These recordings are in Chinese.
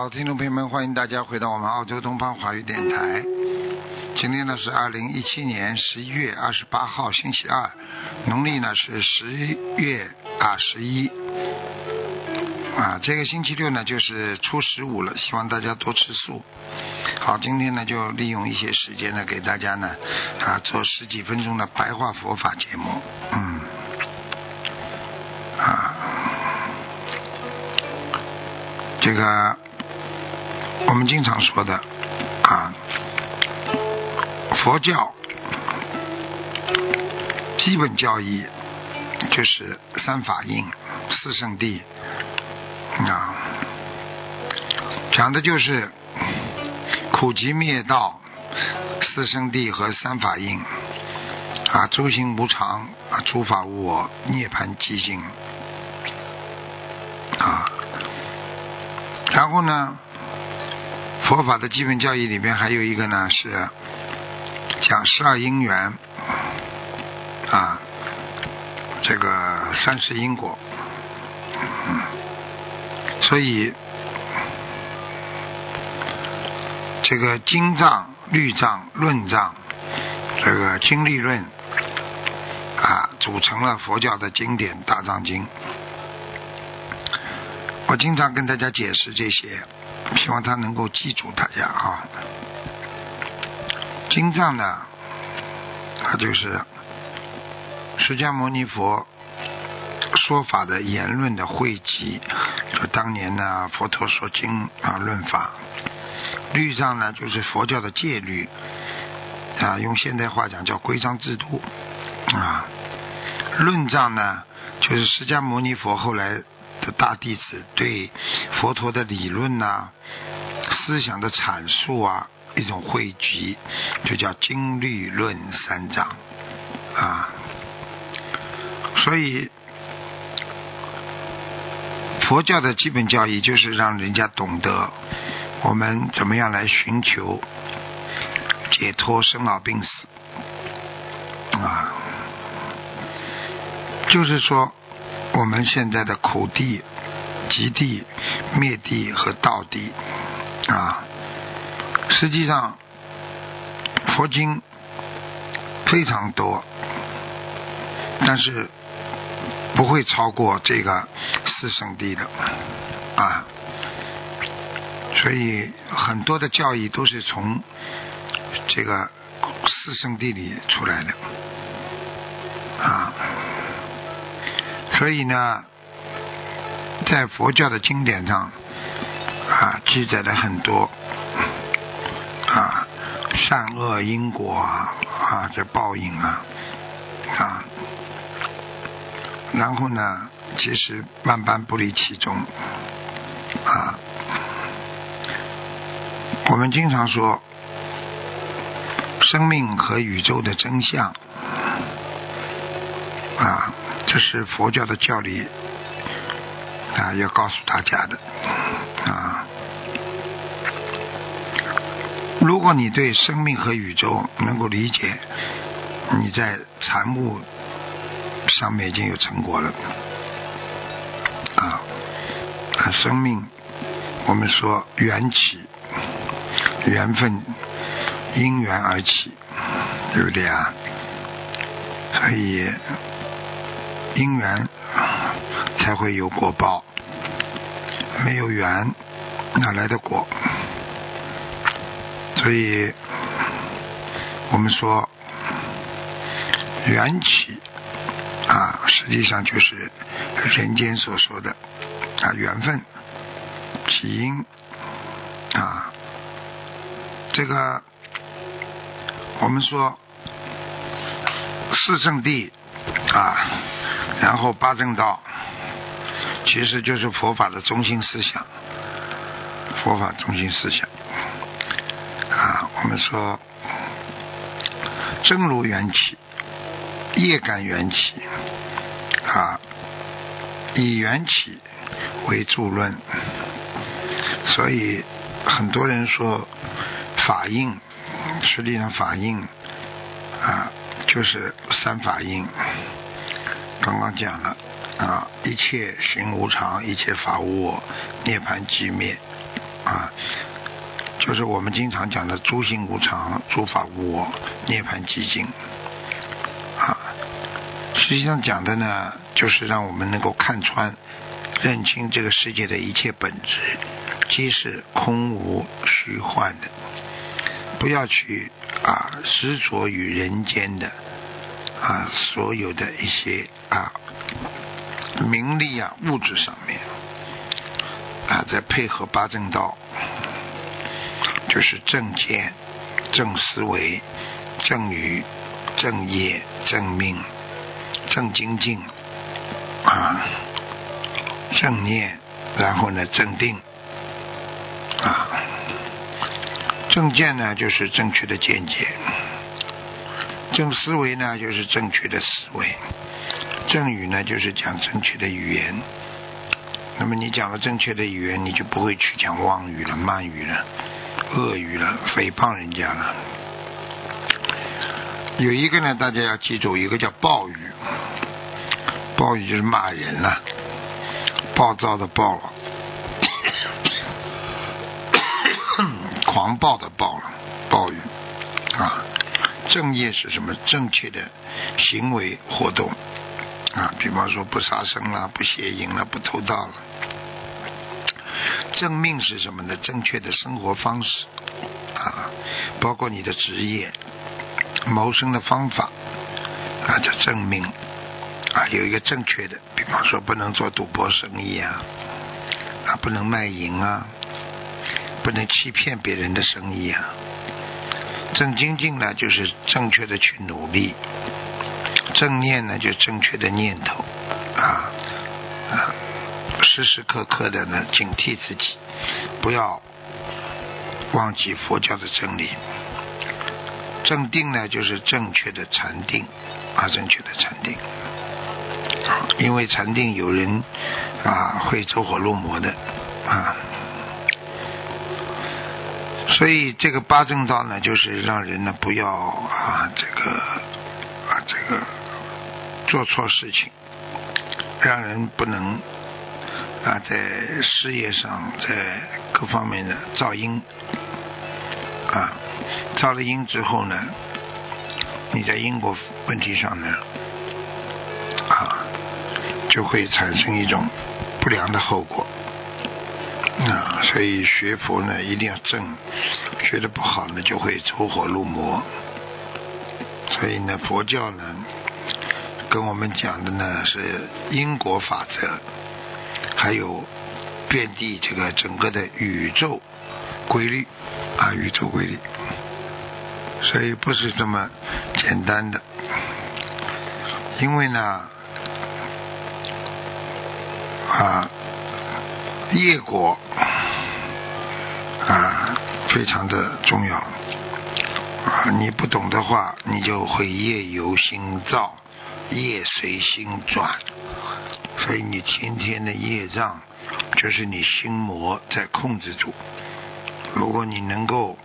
好，听众朋友们，欢迎大家回到我们澳洲东方华语电台。今天呢是二零一七年十一月二十八号，星期二，农历呢是十月啊十一啊，这个星期六呢就是初十五了，希望大家多吃素。好，今天呢就利用一些时间呢，给大家呢啊做十几分钟的白话佛法节目，嗯，啊，这个我们经常说的啊，佛教基本教义就是三法印、四圣谛啊，讲的就是。苦集灭道、四圣谛和三法印啊，诸行无常啊，诸法无我，涅槃寂静啊。然后呢，佛法的基本教义里面还有一个呢，是讲十二因缘啊，这个三世因果，所以。这个经藏、律藏、论藏，这个经律论啊，组成了佛教的经典《大藏经》。我经常跟大家解释这些，希望他能够记住大家啊。经藏呢，它就是释迦牟尼佛说法的言论的汇集，就当年呢，佛陀说经啊，论法。律藏呢，就是佛教的戒律啊，用现代话讲叫规章制度啊。论藏呢，就是释迦牟尼佛后来的大弟子对佛陀的理论呐、思想的阐述啊一种汇集，就叫经律论三藏啊。所以佛教的基本教义就是让人家懂得。我们怎么样来寻求解脱生老病死啊？就是说，我们现在的苦地、极地、灭地和道地啊，实际上佛经非常多，但是不会超过这个四圣地的啊。所以很多的教义都是从这个四圣地里出来的啊，所以呢，在佛教的经典上啊记载了很多啊善恶因果啊啊这报应啊啊，然后呢，其实万般不离其中啊。我们经常说，生命和宇宙的真相啊，这是佛教的教理啊，要告诉大家的啊。如果你对生命和宇宙能够理解，你在禅悟上面已经有成果了啊。啊，生命，我们说缘起。缘分因缘而起，对不对啊？所以因缘才会有果报，没有缘哪来的果？所以我们说缘起啊，实际上就是人间所说的啊缘分起因啊。这个我们说四圣地啊，然后八正道，其实就是佛法的中心思想，佛法中心思想啊。我们说真如缘起，业感缘起啊，以缘起为助论，所以很多人说法印，实际上法印啊就是三法印。刚刚讲了啊，一切行无常，一切法无我，涅槃寂灭啊，就是我们经常讲的诸行无常，诸法无我，涅槃寂静啊。实际上讲的呢，就是让我们能够看穿、认清这个世界的一切本质，即是空无虚幻的，不要去啊执着于人间的。啊，所有的一些啊名利啊物质上面啊，再配合八正道，就是正见、正思维、正语、正业、正命、正精进啊、正念，然后呢正定啊，正见呢就是正确的见解。正思维呢，就是正确的思维；正语呢，就是讲正确的语言。那么你讲了正确的语言，你就不会去讲妄语了、慢语了、恶语了、诽谤人家了。有一个呢，大家要记住，一个叫暴语，暴语就是骂人了，暴躁的暴了，狂暴的暴了，暴语啊。正业是什么？正确的行为活动啊，比方说不杀生啦，不邪淫了，不偷盗了。正命是什么呢？正确的生活方式啊，包括你的职业、谋生的方法啊，叫正命啊，有一个正确的，比方说不能做赌博生意啊，啊，不能卖淫啊，不能欺骗别人的生意啊。正精进呢，就是正确的去努力；正念呢，就正确的念头啊啊，时时刻刻的呢警惕自己，不要忘记佛教的真理。正定呢，就是正确的禅定啊，正确的禅定。因为禅定有人啊会走火入魔的啊。所以这个八正道呢，就是让人呢不要啊这个啊这个做错事情，让人不能啊在事业上在各方面的造因啊造了因之后呢，你在因果问题上呢啊就会产生一种不良的后果。啊，所以学佛呢一定要正，学的不好呢就会走火入魔。所以呢，佛教呢跟我们讲的呢是因果法则，还有遍地这个整个的宇宙规律啊，宇宙规律。所以不是这么简单的，因为呢啊。业果啊，非常的重要啊！你不懂的话，你就会业由心造，业随心转。所以你天天的业障，就是你心魔在控制住。如果你能够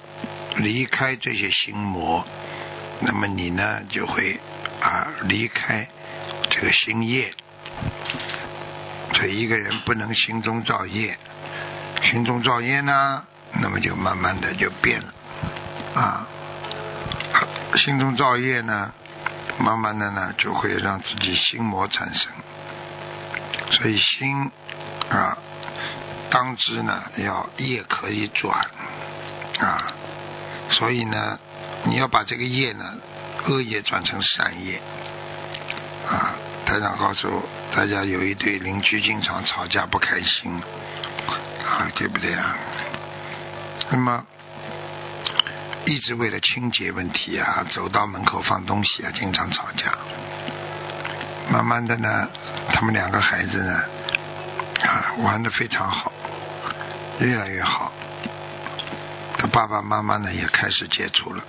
离开这些心魔，那么你呢就会啊离开这个心业。所以一个人不能心中造业，心中造业呢，那么就慢慢的就变了啊。心中造业呢，慢慢的呢就会让自己心魔产生。所以心啊，当知呢要业可以转啊。所以呢，你要把这个业呢，恶业转成善业啊。台长告诉大家，有一对邻居经常吵架不开心，啊，对不对啊？那么一直为了清洁问题啊，走到门口放东西啊，经常吵架。慢慢的呢，他们两个孩子呢，啊，玩的非常好，越来越好。他爸爸妈妈呢也开始接触了。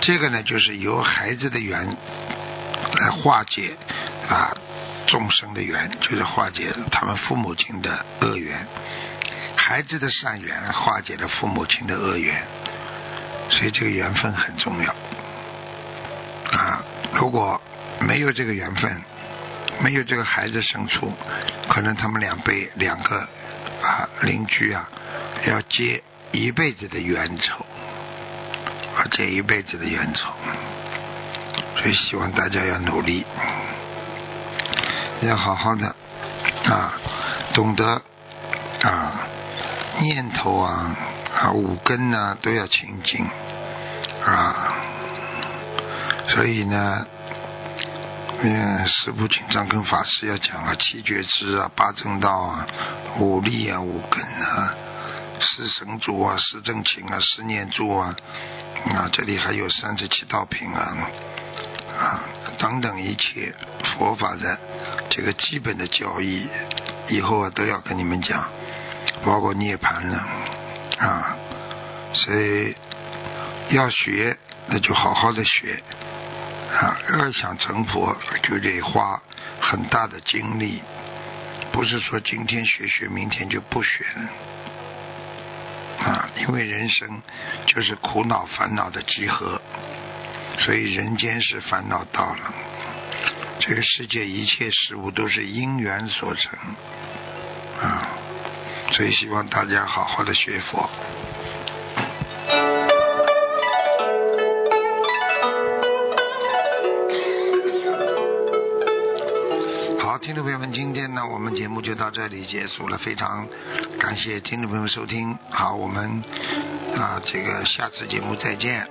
这个呢，就是由孩子的缘来化解啊众生的缘，就是化解他们父母亲的恶缘。孩子的善缘化解了父母亲的恶缘，所以这个缘分很重要啊！如果没有这个缘分，没有这个孩子生出，可能他们两辈两个啊邻居啊要结一辈子的冤仇，啊结一辈子的冤仇，所以希望大家要努力，要好好的啊，懂得啊。念头啊啊五根呐都要清净啊，所以呢，嗯，十部经常跟法师要讲啊，七觉支啊，八正道啊，五力啊，五根啊，四神足啊，四正勤啊，四念住啊，啊，这里还有三十七道品啊啊等等一切佛法的这个基本的教义，以后啊都要跟你们讲。包括涅槃呢，啊，所以要学，那就好好的学，啊，要想成佛，就得花很大的精力，不是说今天学学，明天就不学。了，啊，因为人生就是苦恼烦恼的集合，所以人间是烦恼到了，这个世界一切事物都是因缘所成，啊。所以希望大家好好的学佛。好，听众朋友们，今天呢，我们节目就到这里结束了，非常感谢听众朋友们收听。好，我们啊，这个下次节目再见。